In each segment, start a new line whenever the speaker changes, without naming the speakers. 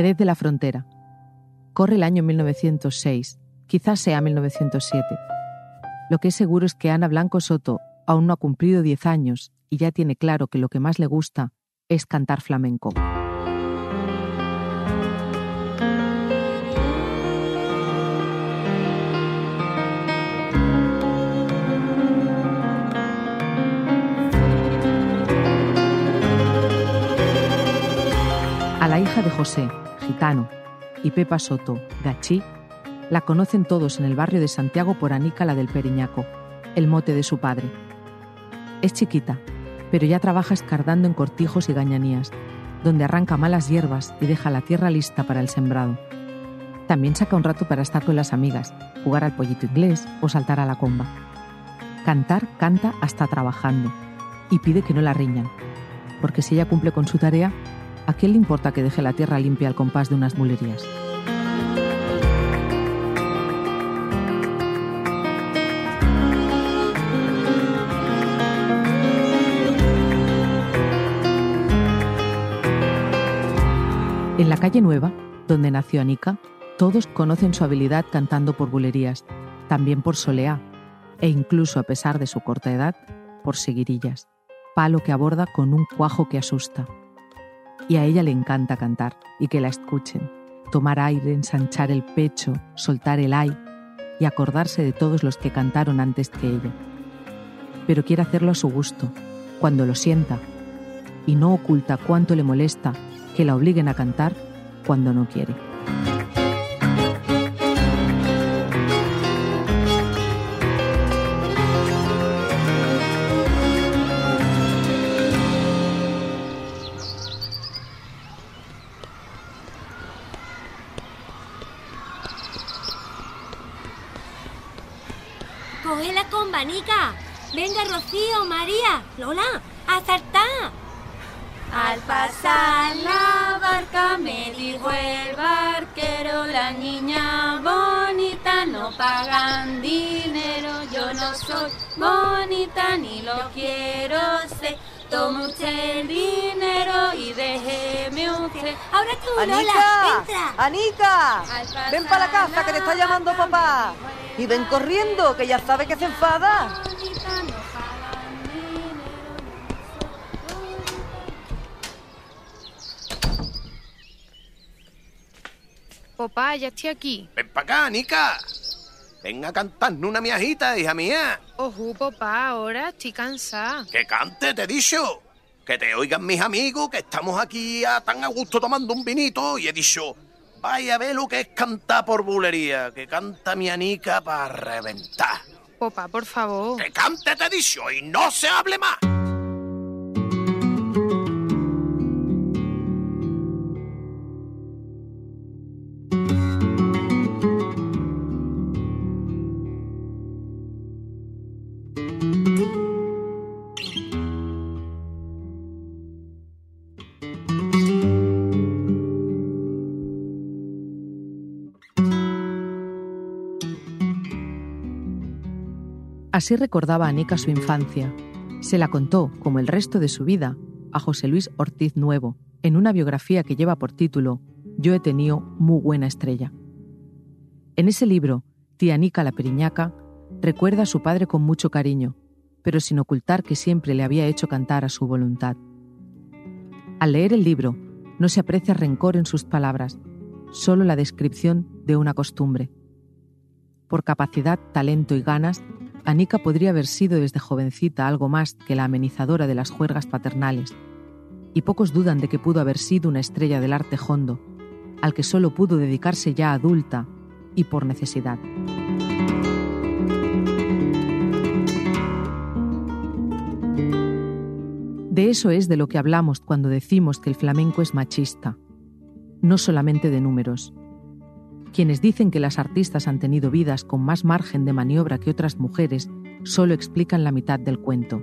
Jerez de la Frontera. Corre el año 1906, quizás sea 1907. Lo que es seguro es que Ana Blanco Soto aún no ha cumplido 10 años y ya tiene claro que lo que más le gusta es cantar flamenco. A la hija de José, gitano, y Pepa Soto, gachí, la conocen todos en el barrio de Santiago por Anica la del Periñaco, el mote de su padre. Es chiquita, pero ya trabaja escardando en cortijos y gañanías, donde arranca malas hierbas y deja la tierra lista para el sembrado. También saca un rato para estar con las amigas, jugar al pollito inglés o saltar a la comba. Cantar canta hasta trabajando y pide que no la riñan, porque si ella cumple con su tarea, ¿a quién le importa que deje la tierra limpia al compás de unas mulerías? En la calle Nueva, donde nació Anica, todos conocen su habilidad cantando por bulerías, también por soleá, e incluso a pesar de su corta edad, por seguirillas, palo que aborda con un cuajo que asusta. Y a ella le encanta cantar y que la escuchen, tomar aire, ensanchar el pecho, soltar el ay y acordarse de todos los que cantaron antes que ella. Pero quiere hacerlo a su gusto, cuando lo sienta, y no oculta cuánto le molesta que la obliguen a cantar cuando no quiere.
Coge la comba, Nica. Venga, Rocío, María, Lola, a saltar. Al pasar la barca me dijo el barquero, la niña bonita no pagan dinero, yo no soy bonita ni lo quiero ser. Tome usted el dinero y déjeme usted. Ahora tú, Lola,
¡Anica!
entra.
¡Anica! Ven para la casa que te está llamando papá. Y ven corriendo, que ya sabe que se enfada.
Papá, ya estoy aquí.
Ven para acá, Nica. Ven a cantarnos una miajita, hija mía.
Ojo, papá, ahora estoy cansada.
Que cante, te he dicho. Que te oigan mis amigos, que estamos aquí a tan a gusto tomando un vinito. Y he dicho, vaya a ver lo que es cantar por bulería. Que canta mi Anica para reventar.
Papá, por favor.
Que cante, te he dicho, y no se hable más.
Así recordaba Anica su infancia. Se la contó, como el resto de su vida, a José Luis Ortiz Nuevo, en una biografía que lleva por título Yo he tenido muy buena estrella. En ese libro, tía Anica la Periñaca recuerda a su padre con mucho cariño, pero sin ocultar que siempre le había hecho cantar a su voluntad. Al leer el libro, no se aprecia rencor en sus palabras, solo la descripción de una costumbre. Por capacidad, talento y ganas, Anica podría haber sido desde jovencita algo más que la amenizadora de las juergas paternales, y pocos dudan de que pudo haber sido una estrella del arte hondo, al que solo pudo dedicarse ya adulta y por necesidad. De eso es de lo que hablamos cuando decimos que el flamenco es machista. no solamente de números. Quienes dicen que las artistas han tenido vidas con más margen de maniobra que otras mujeres solo explican la mitad del cuento.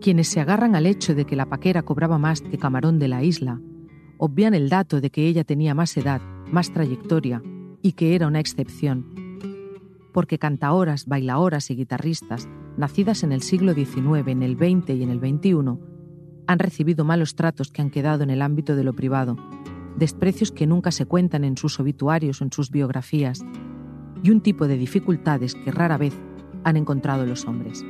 Quienes se agarran al hecho de que la paquera cobraba más que Camarón de la isla, obvian el dato de que ella tenía más edad, más trayectoria y que era una excepción. Porque cantaoras, bailaoras y guitarristas, nacidas en el siglo XIX, en el XX y en el XXI, han recibido malos tratos que han quedado en el ámbito de lo privado, desprecios que nunca se cuentan en sus obituarios o en sus biografías, y un tipo de dificultades que rara vez han encontrado los hombres.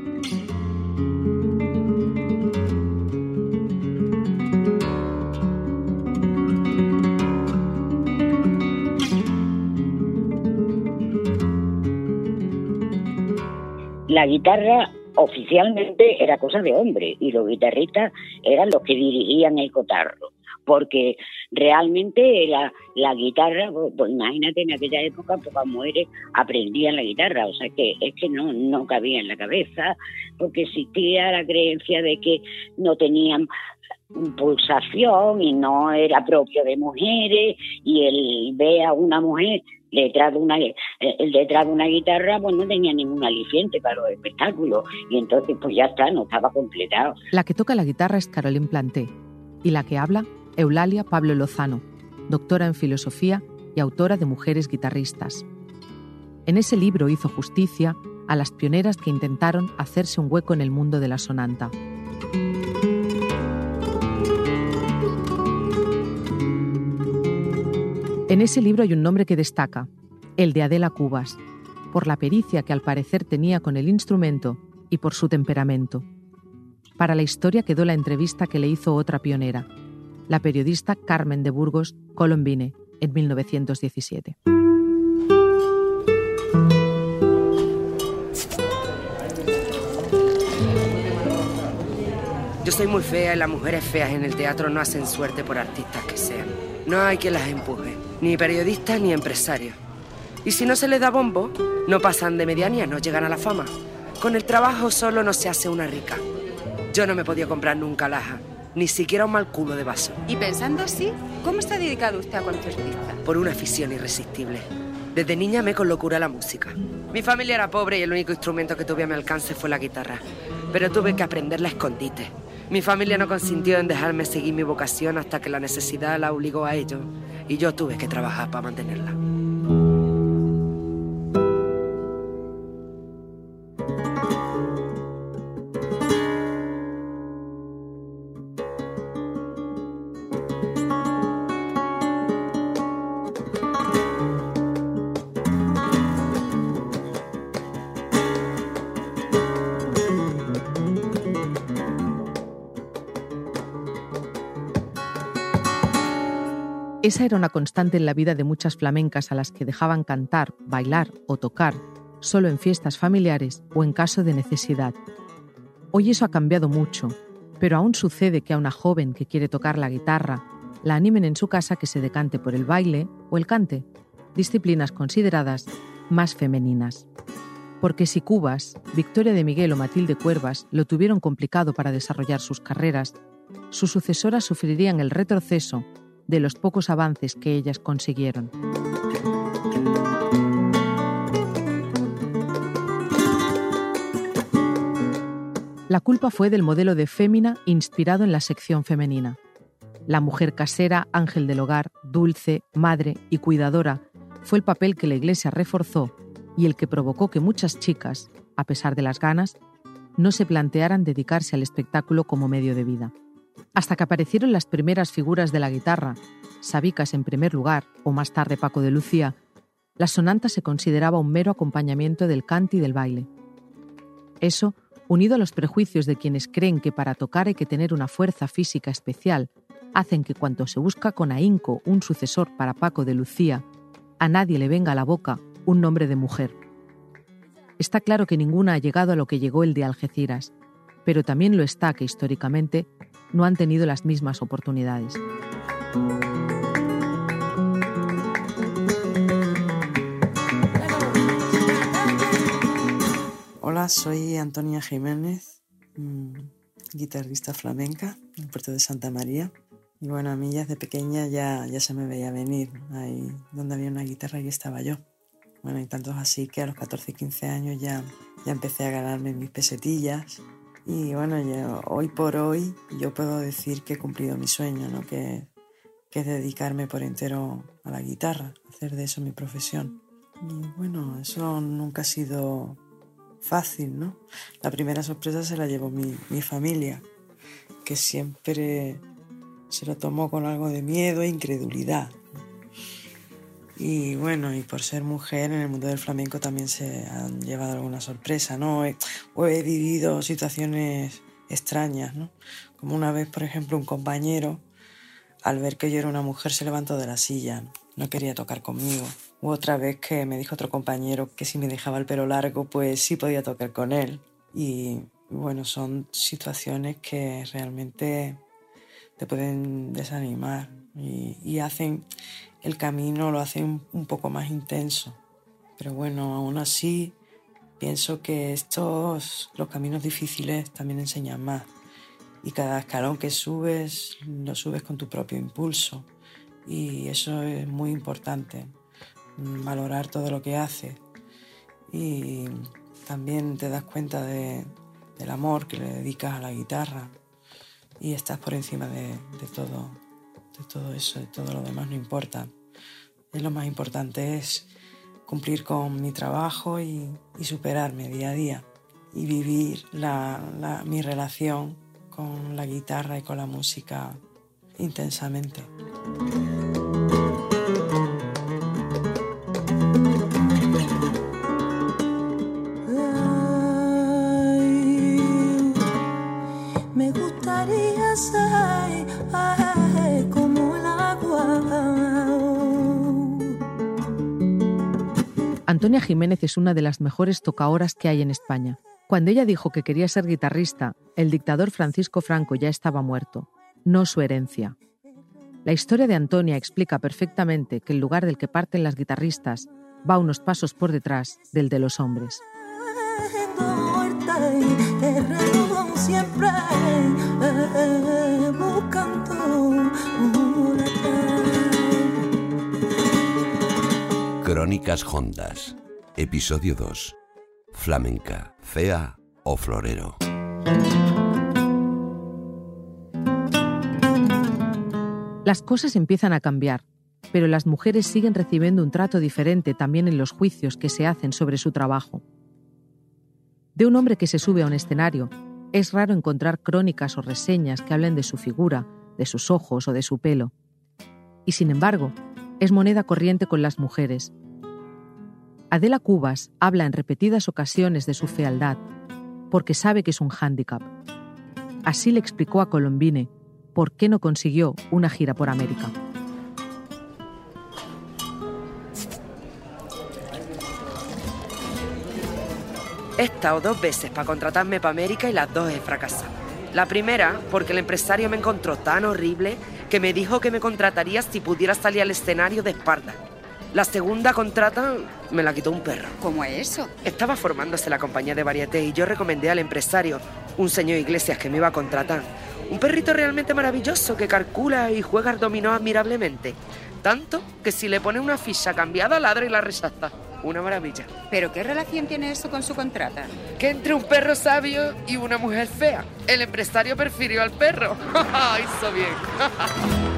La guitarra oficialmente era cosa de hombre y los guitarristas eran los que dirigían el cotarro porque realmente la, la guitarra, pues, imagínate en aquella época pocas mujeres aprendían la guitarra, o sea que es que no, no cabía en la cabeza, porque existía la creencia de que no tenían pulsación y no era propio de mujeres y el ve a una mujer detrás de una eh, detrás de una guitarra pues no tenía ningún aliciente para los espectáculos y entonces pues ya está, no estaba completado.
La que toca la guitarra es Caroline Planté y la que habla Eulalia Pablo Lozano, doctora en filosofía y autora de Mujeres guitarristas. En ese libro hizo justicia a las pioneras que intentaron hacerse un hueco en el mundo de la sonanta. En ese libro hay un nombre que destaca, el de Adela Cubas, por la pericia que al parecer tenía con el instrumento y por su temperamento. Para la historia quedó la entrevista que le hizo otra pionera, la periodista Carmen de Burgos Colombine, en 1917.
Yo soy muy fea y las mujeres feas en el teatro no hacen suerte por artistas que sean. No hay quien las empuje, ni periodistas ni empresarios. Y si no se les da bombo, no pasan de medianía, no llegan a la fama. Con el trabajo solo no se hace una rica. Yo no me podía comprar nunca laja, ni siquiera un mal culo de vaso.
Y pensando así, ¿cómo está dedicado usted a concertista?
Por una afición irresistible. Desde niña me con locura la música. Mi familia era pobre y el único instrumento que tuve a mi alcance fue la guitarra. Pero tuve que aprenderla a escondite. Mi familia no consintió en dejarme seguir mi vocación hasta que la necesidad la obligó a ello y yo tuve que trabajar para mantenerla.
Era una constante en la vida de muchas flamencas a las que dejaban cantar, bailar o tocar solo en fiestas familiares o en caso de necesidad. Hoy eso ha cambiado mucho, pero aún sucede que a una joven que quiere tocar la guitarra la animen en su casa que se decante por el baile o el cante, disciplinas consideradas más femeninas. Porque si Cubas, Victoria de Miguel o Matilde Cuervas lo tuvieron complicado para desarrollar sus carreras, sus sucesoras sufrirían el retroceso de los pocos avances que ellas consiguieron. La culpa fue del modelo de fémina inspirado en la sección femenina. La mujer casera, ángel del hogar, dulce, madre y cuidadora fue el papel que la Iglesia reforzó y el que provocó que muchas chicas, a pesar de las ganas, no se plantearan dedicarse al espectáculo como medio de vida. Hasta que aparecieron las primeras figuras de la guitarra, Sabicas en primer lugar, o más tarde Paco de Lucía, la sonanta se consideraba un mero acompañamiento del cante y del baile. Eso, unido a los prejuicios de quienes creen que para tocar hay que tener una fuerza física especial, hacen que cuando se busca con ahínco un sucesor para Paco de Lucía, a nadie le venga a la boca un nombre de mujer. Está claro que ninguna ha llegado a lo que llegó el de Algeciras, pero también lo está que históricamente no han tenido las mismas oportunidades.
Hola, soy Antonia Jiménez, mm, guitarrista flamenca del puerto de Santa María Y bueno, a mí ya desde pequeña ya, ya se me veía venir. Ahí donde había una guitarra y estaba yo. Bueno, y tanto es así que a los 14 y 15 años ya, ya empecé a ganarme mis pesetillas. Y bueno, hoy por hoy yo puedo decir que he cumplido mi sueño, ¿no? que, que es dedicarme por entero a la guitarra, hacer de eso mi profesión. Y bueno, eso nunca ha sido fácil, ¿no? La primera sorpresa se la llevó mi, mi familia, que siempre se lo tomó con algo de miedo e incredulidad. Y bueno, y por ser mujer en el mundo del flamenco también se han llevado alguna sorpresa, ¿no? o he vivido situaciones extrañas, ¿no? Como una vez, por ejemplo, un compañero, al ver que yo era una mujer, se levantó de la silla, no quería tocar conmigo. U otra vez que me dijo otro compañero que si me dejaba el pelo largo, pues sí podía tocar con él. Y bueno, son situaciones que realmente te pueden desanimar y, hacen el camino, lo hacen un poco más intenso. Pero bueno, aún así pienso que estos, los caminos difíciles también enseñan más. Y cada escalón que subes, lo subes con tu propio impulso. Y eso es muy importante, valorar todo lo que haces. Y también te das cuenta de, del amor que le dedicas a la guitarra, y estás por encima de, todo, de todo eso, de todo lo demás no importa. Lo más importante es cumplir con mi trabajo y, superarme día a día y vivir mi relación con la guitarra y con la música intensamente.
Antonia Jiménez es una de las mejores tocaoras que hay en España. Cuando ella dijo que quería ser guitarrista, el dictador Francisco Franco ya estaba muerto, no su herencia. La historia de Antonia explica perfectamente que el lugar del que parten las guitarristas va unos pasos por detrás del de los hombres.
Crónicas Hondas, episodio 2. Flamenca, fea o florero.
Las cosas empiezan a cambiar, pero las mujeres siguen recibiendo un trato diferente también en los juicios que se hacen sobre su trabajo. De un hombre que se sube a un escenario, es raro encontrar crónicas o reseñas que hablen de su figura, de sus ojos o de su pelo. Y sin embargo, es moneda corriente con las mujeres, Adela Cubas habla en repetidas ocasiones de su fealdad, porque sabe que es un hándicap. Así le explicó a Colombine por qué no consiguió una gira por América.
He estado dos veces para contratarme para América y las dos he fracasado. La primera, porque el empresario me encontró tan horrible que me dijo que me contrataría si pudiera salir al escenario de espalda. La segunda contrata me la quitó un perro.
¿Cómo es eso?
Estaba formándose la compañía de varieté y yo recomendé al empresario, un señor Iglesias que me iba a contratar. Un perrito realmente maravilloso que calcula y juega al dominó admirablemente. Tanto que si le pone una ficha cambiada, ladra y la rechaza. Una maravilla.
¿Pero qué relación tiene eso con su contrata?
Que entre un perro sabio y una mujer fea. El empresario prefirió al perro. Hizo bien.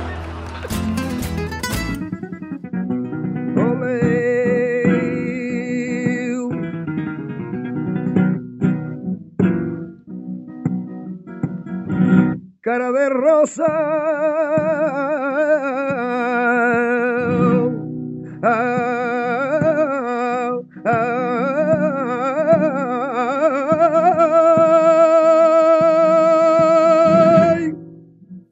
cara de rosa.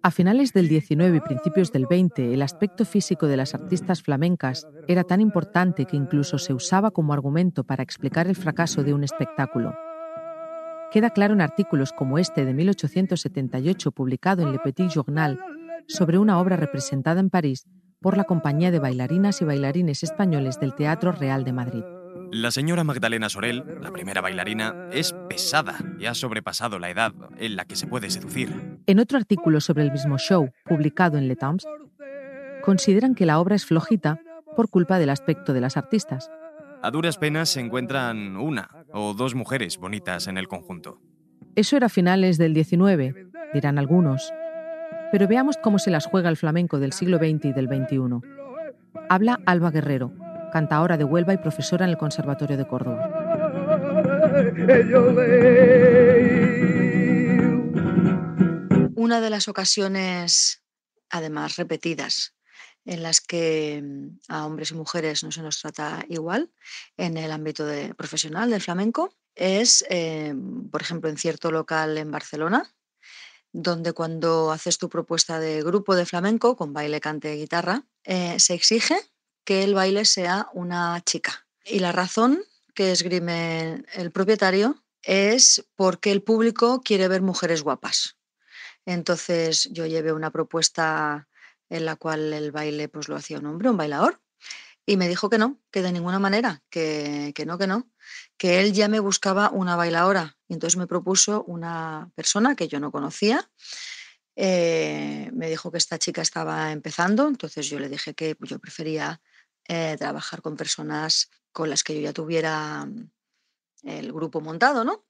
A finales del 19 y principios del 20, el aspecto físico de las artistas flamencas era tan importante que incluso se usaba como argumento para explicar el fracaso de un espectáculo. Queda claro en artículos como este de 1878 publicado en Le Petit Journal sobre una obra representada en París por la Compañía de Bailarinas y Bailarines Españoles del Teatro Real de Madrid.
La señora Magdalena Sorel, la primera bailarina, es pesada y ha sobrepasado la edad en la que se puede seducir.
En otro artículo sobre el mismo show, publicado en Le Temps, consideran que la obra es flojita por culpa del aspecto de las artistas.
A duras penas se encuentran una o dos mujeres bonitas en el conjunto.
Eso era a finales del XIX, dirán algunos. Pero veamos cómo se las juega el flamenco del siglo XX y del XXI. Habla Alba Guerrero, cantaora de Huelva y profesora en el Conservatorio de Córdoba.
Una de las ocasiones, además repetidas, en las que mm, a hombres y mujeres no se nos trata igual en el ámbito profesional del flamenco es, eh, por ejemplo, en cierto local en Barcelona, donde cuando haces tu propuesta de grupo de flamenco con baile, cante y guitarra, eh, se exige que el baile sea una chica. Y la razón que esgrime el propietario es porque el público quiere ver mujeres guapas. Entonces yo llevé una propuesta en la cual el baile pues lo hacía un hombre, un bailador, y me dijo que no, que de ninguna manera, que, que no, que no, que él ya me buscaba una bailadora. Y entonces me propuso una persona que yo no conocía. Eh, me dijo que esta chica estaba empezando, entonces yo le dije que yo prefería eh, trabajar con personas con las que yo ya tuviera el grupo montado, ¿no?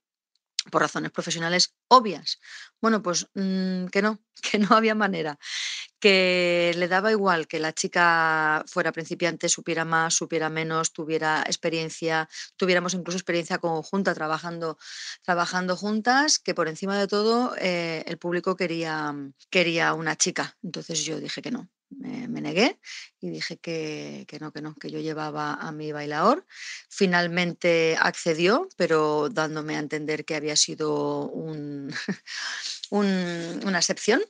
por razones profesionales obvias. Bueno, pues mm, que no, que no había manera, que le daba igual que la chica fuera principiante, supiera más, supiera menos, tuviera experiencia, tuviéramos incluso experiencia conjunta trabajando, trabajando juntas, que por encima de todo eh, el público quería, quería una chica. Entonces yo dije que no, me, negué y dije que, no, que no, que yo llevaba a mi bailador. Finalmente accedió, pero dándome a entender que había sido un, una excepción.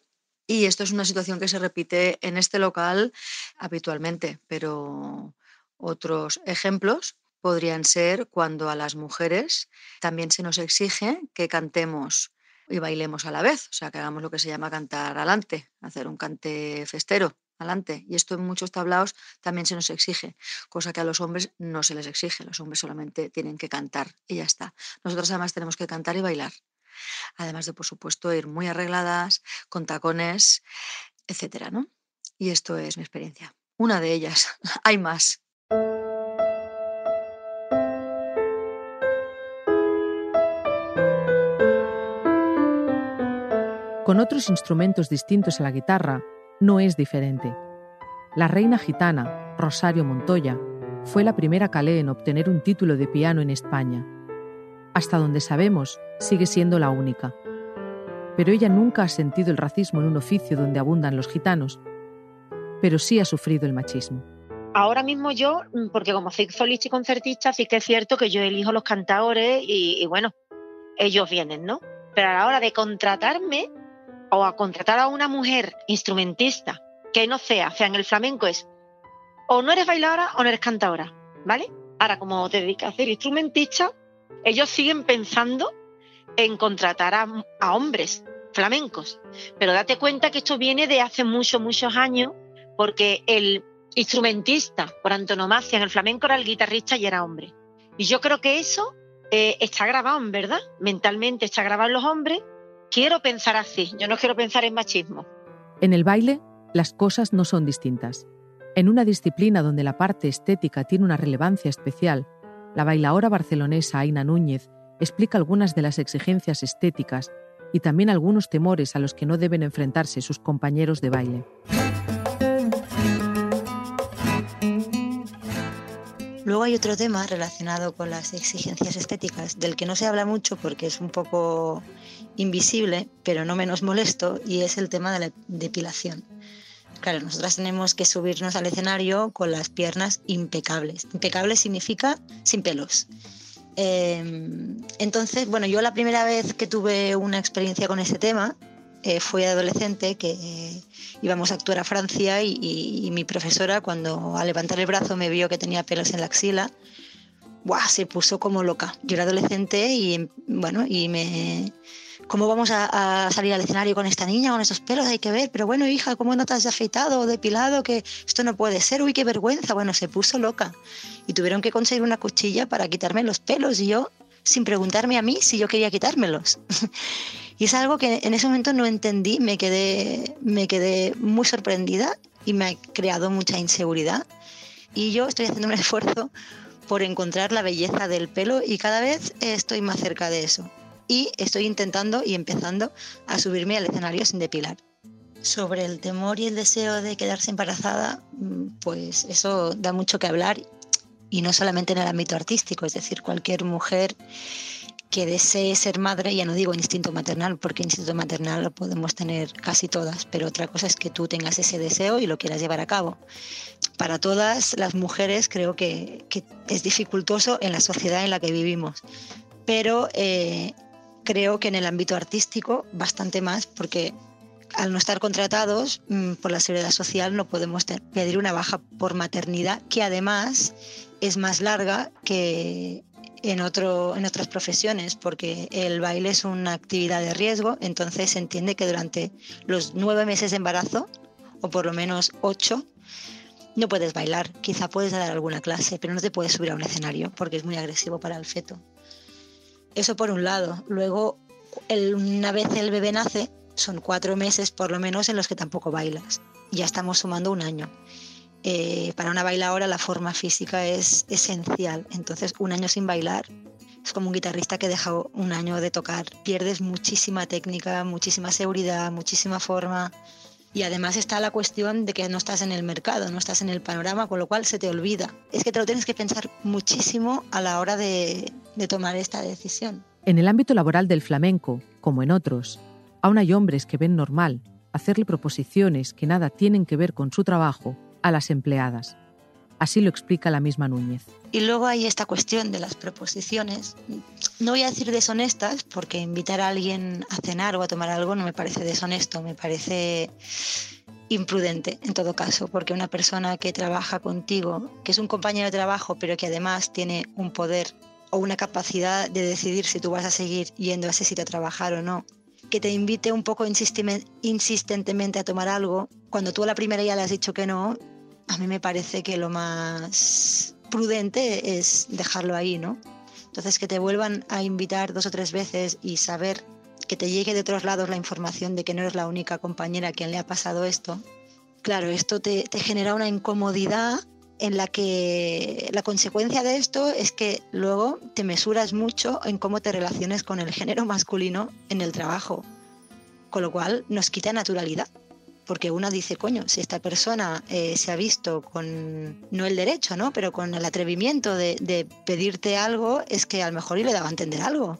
Y esto es una situación que se repite en este local habitualmente, pero otros ejemplos podrían ser cuando a las mujeres también se nos exige que cantemos y bailemos a la vez, o sea, que hagamos lo que se llama cantar adelante, hacer un cante festero adelante. Y esto en muchos tablaos también se nos exige, cosa que a los hombres no se les exige. Los hombres solamente tienen que cantar y ya está. Nosotros además tenemos que cantar y bailar. Además de, por supuesto, ir muy arregladas, con tacones, etcétera, ¿no? Y esto es mi experiencia. Una de ellas. Hay más.
Con otros instrumentos distintos a la guitarra, no es diferente. La reina gitana, Rosario Montoya, fue la primera calé en obtener un título de piano en España. Hasta donde sabemos, sigue siendo la única. Pero ella nunca ha sentido el racismo en un oficio donde abundan los gitanos, pero sí ha sufrido el machismo.
Ahora mismo yo, mm, porque como soy solista y concertista, sí que es cierto que yo elijo los cantadores y, y bueno, ellos vienen, ¿no? Pero a la hora de contratarme, o a contratar a una mujer instrumentista que no sea, sea, en el flamenco es o no eres bailadora o no eres cantadora, ¿vale? Ahora, como te dedicas a ser instrumentista, ellos siguen pensando en contratar a, hombres flamencos. Pero date cuenta que esto viene de hace muchos, muchos años, porque el instrumentista por antonomasia en el flamenco era el guitarrista y era hombre. Y yo creo que eso eh, está grabado, en verdad, mentalmente está grabado en los hombres quiero pensar así, yo no quiero pensar en machismo.
En el baile, las cosas no son distintas. En una disciplina donde la parte estética tiene una relevancia especial, la bailaora barcelonesa Aina Núñez explica algunas de las exigencias estéticas y también algunos temores a los que no deben enfrentarse sus compañeros de baile.
Luego hay otro tema relacionado con las exigencias estéticas, del que no se habla mucho porque es un poco invisible, pero no menos molesto, y es el tema de la depilación. Claro, nosotras tenemos que subirnos al escenario con las piernas impecables. Impecable significa sin pelos. Em, entonces, bueno, yo la primera vez que tuve una experiencia con ese tema eh, fui adolescente que eh, íbamos a actuar a Francia y, mi profesora cuando al levantar el brazo me vio que tenía pelos en la axila, ¡buah! se puso como loca. Yo era adolescente y bueno, y me ¿cómo vamos a, a, salir al escenario con esta niña, con esos pelos? Hay que ver, pero bueno, hija, ¿cómo no te has afeitado o depilado? Que esto no puede ser, uy, qué vergüenza. Bueno, se puso loca y tuvieron que conseguir una cuchilla para quitarme los pelos y yo, sin preguntarme a mí si yo quería quitármelos. y es algo que en ese momento no entendí, me quedé, me quedé muy sorprendida y me ha creado mucha inseguridad. Y yo estoy haciendo un esfuerzo por encontrar la belleza del pelo y cada vez estoy más cerca de eso. Y estoy intentando y empezando a subirme al escenario sin depilar. Sobre el temor y el deseo de quedarse embarazada, mm, pues eso da mucho que hablar y no solamente en el ámbito artístico, es decir, cualquier mujer que desee ser madre, ya no digo instinto maternal, porque instinto maternal lo podemos tener casi todas, pero otra cosa es que tú tengas ese deseo y lo quieras llevar a cabo. Para todas las mujeres creo que, que es dificultoso en la sociedad en la que vivimos, pero eh, creo que en el ámbito artístico bastante más, porque al no estar contratados mm, por la seguridad social no podemos pedir una baja por maternidad, que además es más larga que en, otro, en otras profesiones, porque el baile es una actividad de riesgo, entonces se entiende que durante los nueve meses de embarazo, o por lo menos ocho, no puedes bailar. Quizá puedes dar alguna clase, pero no te puedes subir a un escenario porque es muy agresivo para el feto. Eso por un lado. Luego, una vez el bebé nace, son cuatro meses por lo menos en los que tampoco bailas. Ya estamos sumando un año. Eh, para una bailadora la forma física es esencial. Entonces, un año sin bailar es como un guitarrista que deja un año de tocar. Pierdes muchísima técnica, muchísima seguridad, muchísima forma. Y además está la cuestión de que no estás en el mercado, no estás en el panorama, con lo cual se te olvida. Es que te lo tienes que pensar muchísimo a la hora de, de tomar esta decisión.
En el ámbito laboral del flamenco, como en otros, aún hay hombres que ven normal hacerle proposiciones que nada tienen que ver con su trabajo a las empleadas. Así lo explica la misma Núñez.
Y luego hay esta cuestión de las proposiciones. No voy a decir deshonestas, porque invitar a alguien a cenar o a tomar algo no me parece deshonesto, me parece imprudente en todo caso, porque una persona que trabaja contigo, que es un compañero de trabajo, pero que además tiene un poder o una capacidad de decidir si tú vas a seguir yendo a ese sitio a trabajar o no, que te invite un poco insistentemente a tomar algo, cuando tú a la primera ya le has dicho que no, a mí me parece que lo más prudente es dejarlo ahí, ¿no? Entonces, que te vuelvan a invitar dos o tres veces y saber que te llegue de otros lados la información de que no eres la única compañera a quien le ha pasado esto, claro, esto te, te genera una incomodidad en la que la consecuencia de esto es que luego te mesuras mucho en cómo te relaciones con el género masculino en el trabajo, con lo cual nos quita naturalidad porque uno dice, coño, si esta persona eh, se ha visto con, no el derecho, ¿no? Pero con el atrevimiento de, de, pedirte algo, es que a lo mejor y le daba a entender algo.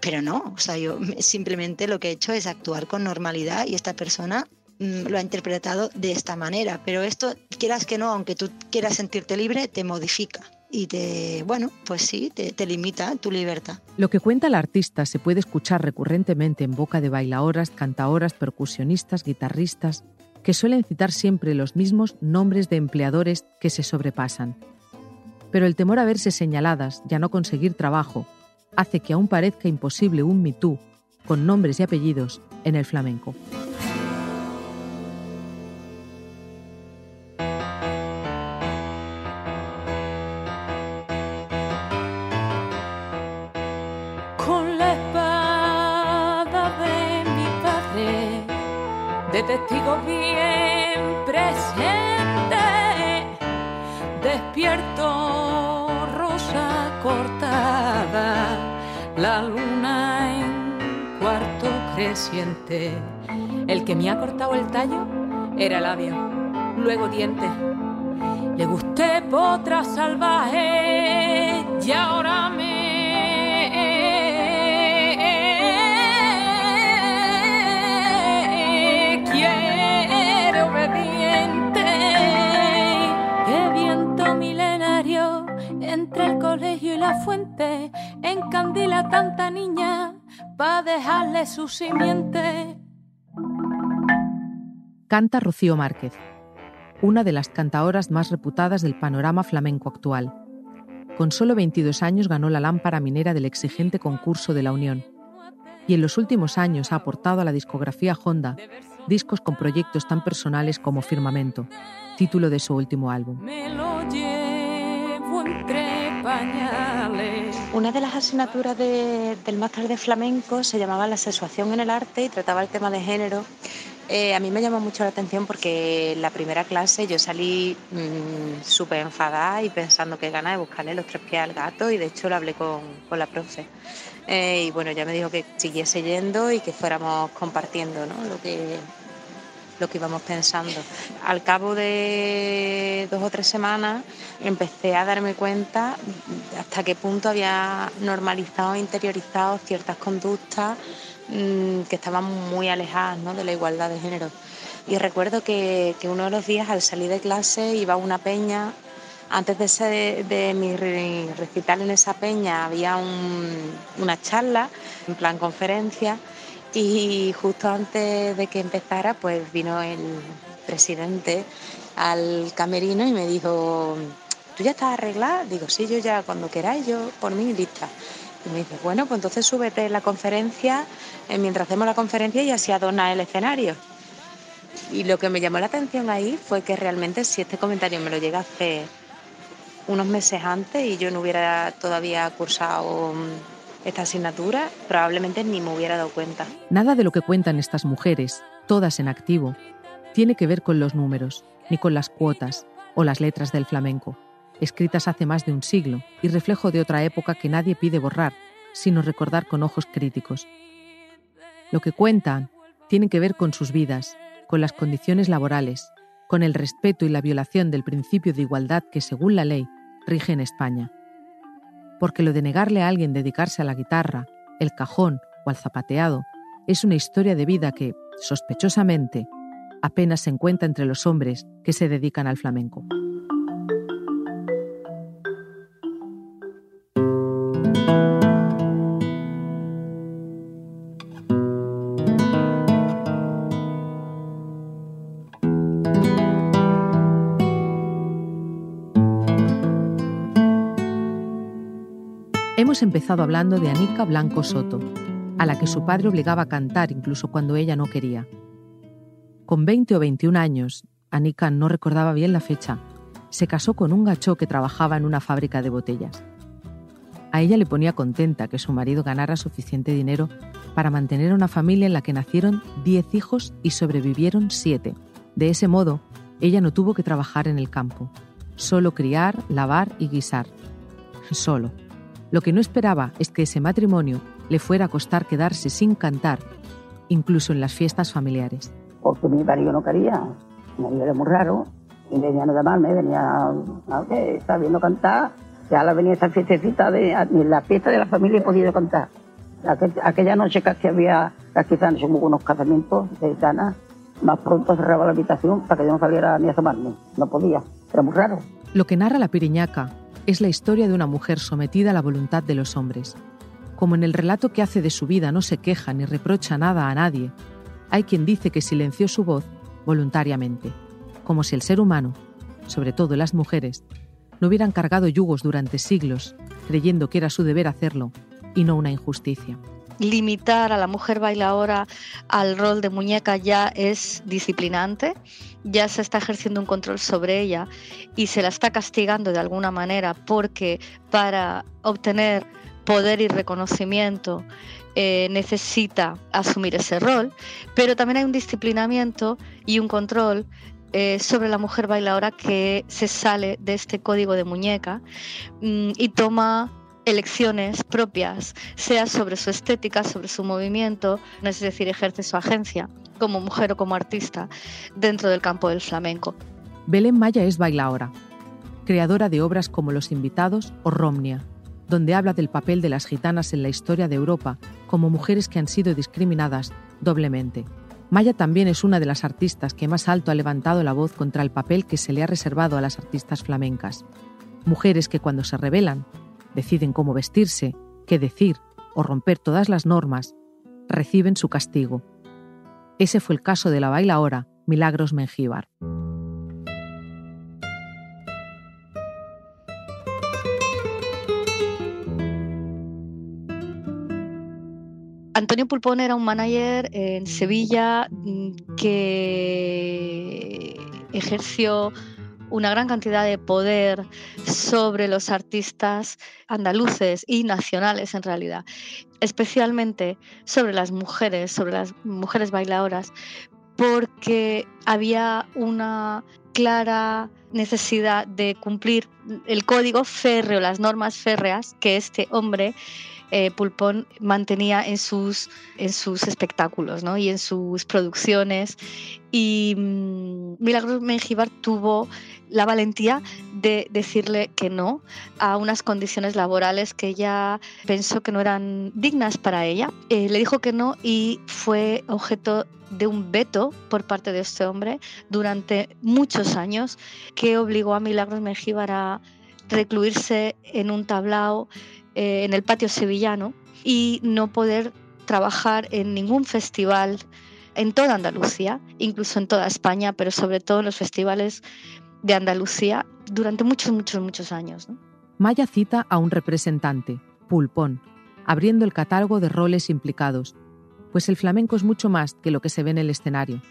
Pero no, o sea, yo simplemente lo que he hecho es actuar con normalidad y esta persona mm, lo ha interpretado de esta manera. Pero esto, quieras que no, aunque tú quieras sentirte libre, te modifica y te, bueno, pues sí, te, te, limita tu libertad.
Lo que cuenta el artista se puede escuchar recurrentemente en boca de bailadoras, cantaoras, percusionistas, guitarristas, que suelen citar siempre los mismos nombres de empleadores que se sobrepasan. Pero el temor a verse señaladas y a no conseguir trabajo hace que aún parezca imposible un mitú con nombres y apellidos en el flamenco.
El que me ha cortado el tallo era labio, luego diente. Le gusté potra salvaje y ahora me entre el colegio y la fuente, encandila tanta niña para dejarle su simiente.
Canta Rocío Márquez, una de las cantaoras más reputadas del panorama flamenco actual. Con solo 22 años ganó la lámpara minera del exigente concurso de la Unión y en los últimos años ha aportado a la discografía Honda discos con proyectos tan personales como Firmamento, título de su último álbum.
Una de las asignaturas del máster de flamenco se llamaba la sexuación en el arte y trataba el tema de género. Eh, a mí me llamó mucho la atención porque en la primera clase yo salí mm, súper enfadada y pensando que gana de buscarle los tres pies al gato y de hecho lo hablé con, con la profe. Eh, y bueno, ya me dijo que siguiese yendo y que fuéramos compartiendo ¿no? lo, que, lo que íbamos pensando. Al cabo de dos o tres semanas empecé a darme cuenta hasta qué punto había normalizado e interiorizado ciertas conductas mm, que estaban muy alejadas ¿no? de la igualdad de género. Y recuerdo que, que uno de los días al salir de clase iba a una peña antes de, ese, de mi recital en esa peña había una charla, en plan conferencia, y justo antes de que empezara, pues vino el presidente al camerino y me dijo, ¿tú ya estás arreglada? Digo, sí, yo ya cuando queráis, yo por mí lista. Y me dice, bueno, pues entonces súbete la conferencia, eh, mientras hacemos la conferencia y así adorna el escenario. Y lo que me llamó la atención ahí fue que realmente si este comentario me lo llega a hacer unos meses antes y yo no hubiera todavía cursado mm, esta asignatura, probablemente ni me hubiera dado cuenta.
Nada de lo que cuentan estas mujeres, todas en activo, tiene que ver con los números, ni con las cuotas o las letras del flamenco, escritas hace más de un siglo y reflejo de otra época que nadie pide borrar, sino recordar con ojos críticos. Lo que cuentan tiene que ver con sus vidas, con las condiciones laborales, con el respeto y la violación del principio de igualdad que, según la ley, rige en España. Porque lo de negarle a alguien dedicarse a la guitarra, el cajón o al zapateado es una historia de vida que, sospechosamente, apenas se encuentra entre los hombres que se dedican al flamenco. Empezado hablando de Anica Blanco Soto, a la que su padre obligaba a cantar incluso cuando ella no quería. Con 20 o 21 años, Anica no recordaba bien la fecha, se casó con un gachó que trabajaba en una fábrica de botellas. A ella le ponía contenta que su marido ganara suficiente dinero para mantener una familia en la que nacieron 10 hijos y sobrevivieron 7. De ese modo, ella no tuvo que trabajar en el campo, solo criar, lavar y guisar. Solo. Lo que no esperaba es que ese matrimonio le fuera a costar quedarse sin cantar, incluso en las fiestas familiares.
Porque mi marido no quería, mi marido era muy raro, y venía no llamarme, venía, a ver, está viendo cantar, ya la venía esa fiestecita, de, ni la fiesta de la familia he podido cantar. aquella noche casi había, casi hubo unos casamientos de gitanas, más pronto cerraba la habitación para que yo no saliera ni a asomarme, no podía, era muy raro.
Lo que narra la piriñaca es la historia de una mujer sometida a la voluntad de los hombres. Como en el relato que hace de su vida no se queja ni reprocha nada a nadie, hay quien dice que silenció su voz voluntariamente, como si el ser humano, sobre todo las mujeres, no hubieran cargado yugos durante siglos, creyendo que era su deber hacerlo y no una injusticia
limitar a la mujer bailadora al rol de muñeca ya es disciplinante, ya se está ejerciendo un control sobre ella y se la está castigando de alguna manera porque para obtener poder y reconocimiento eh, necesita asumir ese rol, pero también hay un disciplinamiento y un control eh, sobre la mujer bailadora que se sale de este código de muñeca mm, y toma elecciones propias, sea sobre su estética, sobre su movimiento, es decir, ejerce su agencia como mujer o como artista dentro del campo del flamenco.
Belén Maya es bailaora, creadora de obras como Los Invitados o Romnia, donde habla del papel de las gitanas en la historia de Europa como mujeres que han sido discriminadas doblemente. Maya también es una de las artistas que más alto ha levantado la voz contra el papel que se le ha reservado a las artistas flamencas. Mujeres que cuando se rebelan deciden cómo vestirse, qué decir o romper todas las normas, reciben su castigo. Ese fue el caso de la bailaora Milagros Mengíbar.
Antonio Pulpón era un manager en Sevilla mm, que ejerció una gran cantidad de poder sobre los artistas andaluces y nacionales en realidad, especialmente sobre las mujeres, sobre las mujeres bailadoras, porque había una clara necesidad de cumplir el código férreo, las normas férreas que este hombre eh, Pulpón mantenía en sus, en sus espectáculos ¿no? y en sus producciones. Y mm, Milagros Mengíbar tuvo la valentía de decirle que no a unas condiciones laborales que ella pensó que no eran dignas para ella. Eh, le dijo que no y fue objeto de un veto por parte de este hombre durante muchos años que obligó a Milagros Mengíbar a recluirse en un tablao eh, en el patio sevillano y no poder trabajar en ningún festival en toda Andalucía, incluso en toda España, pero sobre todo en los festivales de Andalucía durante muchos, muchos, muchos años.
Maya cita a un representante, Pulpón, abriendo el catálogo de roles implicados, pues el flamenco es mucho más que lo que se ve en el escenario.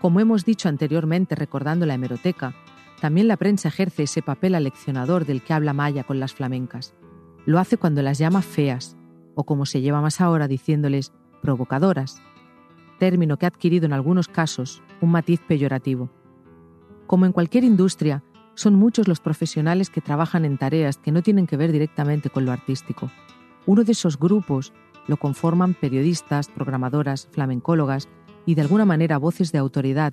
Como hemos dicho anteriormente recordando la hemeroteca, también la prensa ejerce ese papel aleccionador del que habla Maya con las flamencas. Lo hace cuando las llama feas, o como se lleva más ahora diciéndoles provocadoras, término que ha adquirido en algunos casos un matiz peyorativo. Como en cualquier industria, son muchos los profesionales que trabajan en tareas que no tienen que ver directamente con lo artístico. Uno de esos grupos lo conforman periodistas, programadoras, flamencólogas y de alguna manera voces de autoridad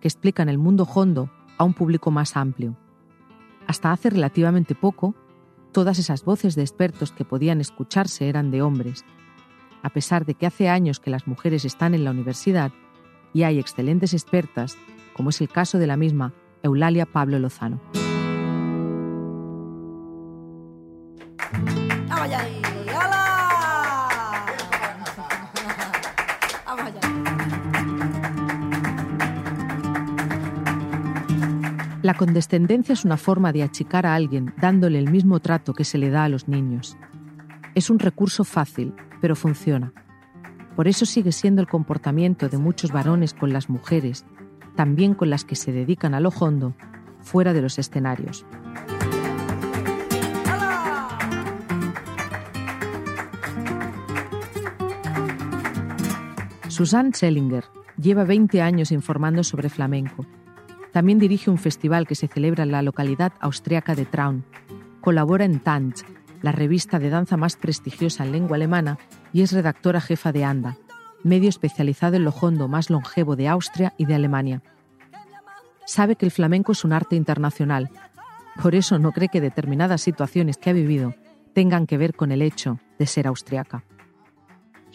que explican el mundo hondo a un público más amplio. Hasta hace relativamente poco, Todas esas voces de expertos que podían escucharse eran de hombres. A pesar de que hace años que las mujeres están en la universidad y hay excelentes expertas, como es el caso de la misma Eulalia Pablo Lozano. La condescendencia es una forma de achicar a alguien dándole el mismo trato que se le da a los niños. Es un recurso fácil, pero funciona. Por eso sigue siendo el comportamiento de muchos varones con las mujeres, también con las que se dedican a lo hondo, fuera de los escenarios. Susanne Sellinger lleva 20 años informando sobre flamenco también dirige un festival que se celebra en la localidad austriaca de Traun. Colabora en Tanz, la revista de danza más prestigiosa en lengua alemana, y es redactora jefa de ANDA, medio especializado en lo hondo más longevo de Austria y de Alemania. Sabe que el flamenco es un arte internacional, por eso no cree que determinadas situaciones que ha vivido tengan que ver con el hecho de ser austriaca.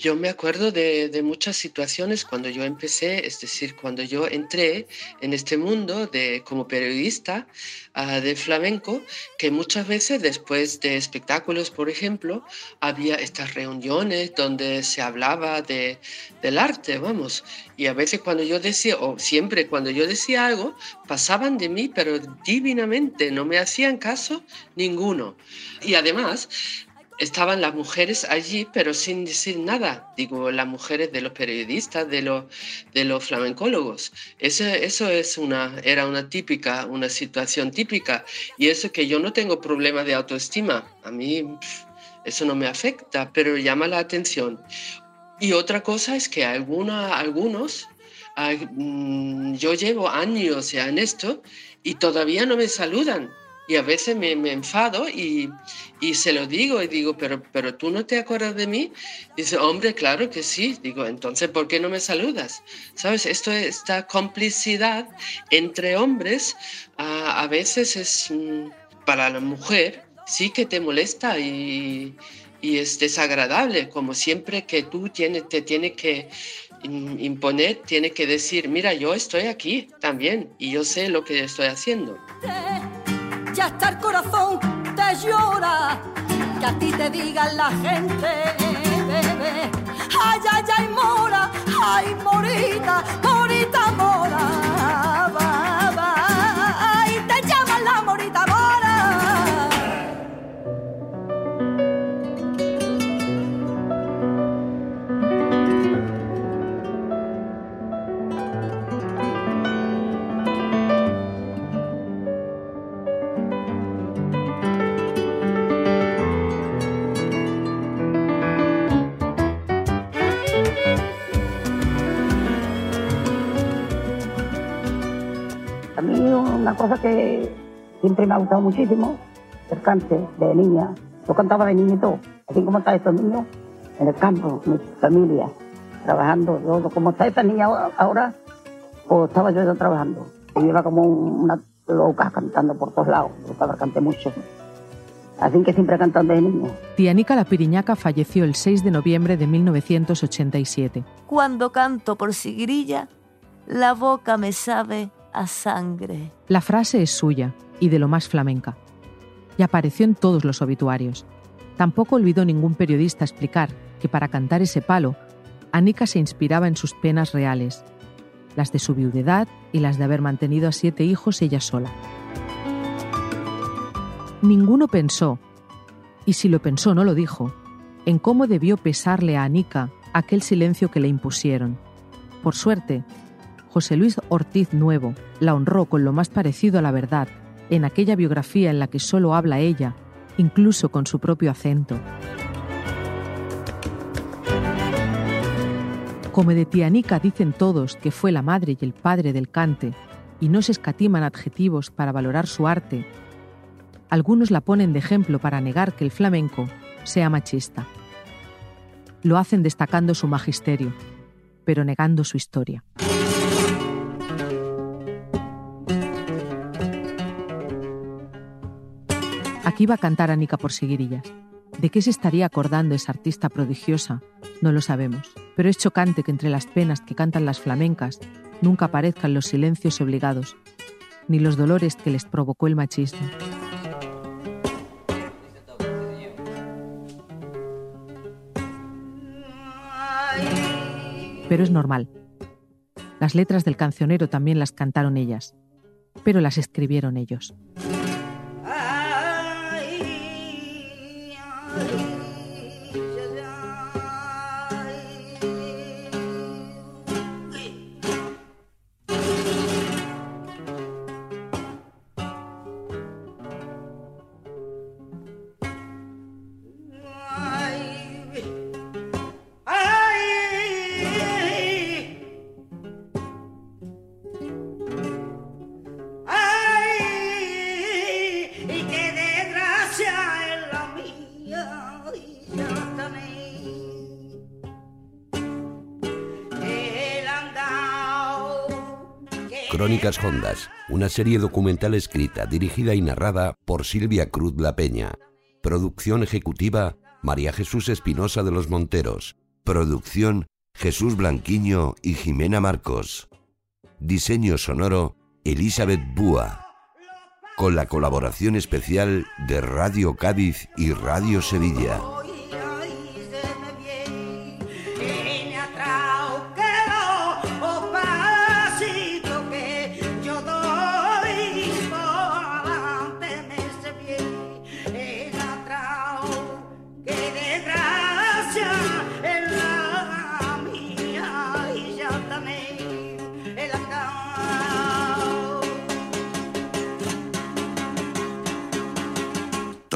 Yo me acuerdo de, muchas situaciones cuando yo empecé, es decir, cuando yo entré en este mundo de, como periodista ah, de flamenco, que muchas veces después de espectáculos, por ejemplo, había estas reuniones donde se hablaba de, del arte, vamos, y a veces cuando yo decía, o siempre cuando yo decía algo, pasaban de mí, pero divinamente, no me hacían caso ninguno. Y además, estaban las mujeres allí, pero sin decir nada. Digo, las mujeres de los periodistas, de los, flamencólogos. Eso, es una, era una típica, una situación típica. Y eso que yo no tengo problemas de autoestima. A mí eso no me afecta, pero llama la atención. Y otra cosa es que alguna, algunos, mm, yo llevo años ya en esto y todavía no me saludan y a veces me, enfado y, se lo digo y digo, pero, pero tú no te acuerdas de mí. dice, hombre, claro que sí. Digo, entonces, ¿por qué no me saludas? ¿Sabes? Esto, esta complicidad entre hombres a, veces es mm, para la mujer, sí que te molesta y, es desagradable, como siempre que tú tienes, te tienes que imponer, tienes que decir, mira, yo estoy aquí también y yo sé lo que estoy haciendo
ya está el corazón te llora, que a ti te diga la gente, bebé. Ay, ay, ay, mora, ay, morita, morita, mora,
una cosa que siempre me ha gustado muchísimo, el cante de niña. Yo cantaba de niñito, así como están estos niños en el campo, mi familia, trabajando. Yo, como está esta niña ahora, pues estaba yo, yo trabajando. Y iba como una loca cantando por todos lados. Yo estaba canté mucho. Así que siempre cantando de niño.
Tianica La Piriñaca falleció el 6 de noviembre de 1987.
Cuando canto por Sigrilla, la boca me sabe
La frase es suya y de lo más flamenca. Y apareció en todos los obituarios. Tampoco olvidó ningún periodista explicar que para cantar ese palo, Anica se inspiraba en sus penas reales, las de su viudedad y las de haber mantenido a siete hijos ella sola. Ninguno pensó, y si lo pensó no lo dijo, en cómo debió pesarle a Anica aquel silencio que le impusieron. Por suerte, José Luis Ortiz Nuevo la honró con lo más parecido a la verdad en aquella biografía en la que solo habla ella, incluso con su propio acento. Como de Tianica dicen todos que fue la madre y el padre del cante, y no se escatiman adjetivos para valorar su arte, algunos la ponen de ejemplo para negar que el flamenco sea machista. Lo hacen destacando su magisterio, pero negando su historia. Va a cantar Anica por seguirillas. ¿De qué se estaría acordando esa artista prodigiosa? No lo sabemos, pero es chocante que entre las penas que cantan las flamencas nunca aparezcan los silencios obligados, ni los dolores que les provocó el machismo. pero es normal. Las letras del cancionero también las cantaron ellas, pero las escribieron ellos.
Crónicas Hondas, una serie documental escrita, dirigida y narrada por Silvia Cruz La Peña. Producción ejecutiva, María Jesús Espinosa de los Monteros. Producción, Jesús Blanquiño y Jimena Marcos. Diseño sonoro, Elizabeth Búa. Con la colaboración especial de Radio Cádiz y Radio Sevilla.